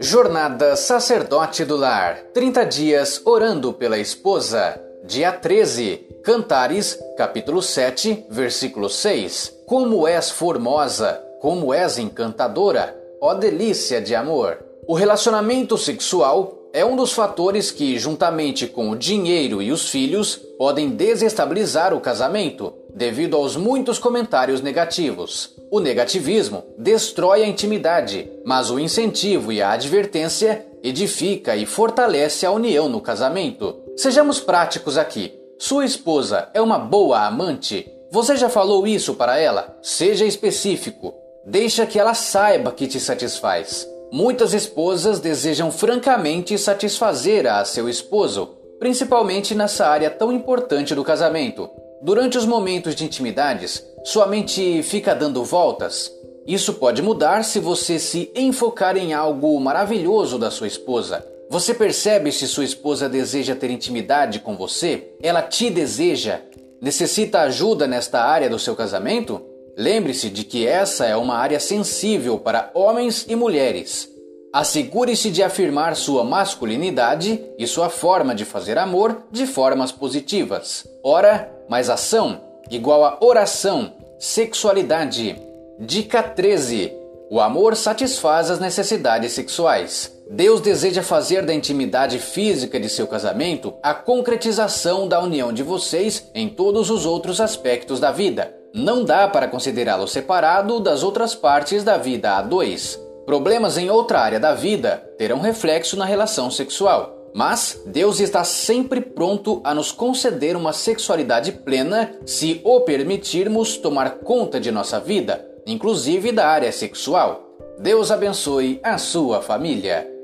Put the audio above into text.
Jornada Sacerdote do Lar 30 dias orando pela esposa. Dia 13. Cantares, capítulo 7, versículo 6. Como és formosa, como és encantadora, ó delícia de amor. O relacionamento sexual é um dos fatores que, juntamente com o dinheiro e os filhos, podem desestabilizar o casamento, devido aos muitos comentários negativos. O negativismo destrói a intimidade, mas o incentivo e a advertência edifica e fortalece a união no casamento. Sejamos práticos aqui. Sua esposa é uma boa amante? Você já falou isso para ela? Seja específico. Deixa que ela saiba que te satisfaz. Muitas esposas desejam francamente satisfazer a seu esposo, principalmente nessa área tão importante do casamento. Durante os momentos de intimidades, sua mente fica dando voltas. Isso pode mudar se você se enfocar em algo maravilhoso da sua esposa. Você percebe se sua esposa deseja ter intimidade com você? Ela te deseja? Necessita ajuda nesta área do seu casamento? Lembre-se de que essa é uma área sensível para homens e mulheres. Assegure-se de afirmar sua masculinidade e sua forma de fazer amor de formas positivas. Ora, mais ação igual a oração, sexualidade. Dica 13. O amor satisfaz as necessidades sexuais. Deus deseja fazer da intimidade física de seu casamento a concretização da união de vocês em todos os outros aspectos da vida. Não dá para considerá-lo separado das outras partes da vida a dois. Problemas em outra área da vida terão reflexo na relação sexual. Mas Deus está sempre pronto a nos conceder uma sexualidade plena se o permitirmos tomar conta de nossa vida, inclusive da área sexual. Deus abençoe a sua família.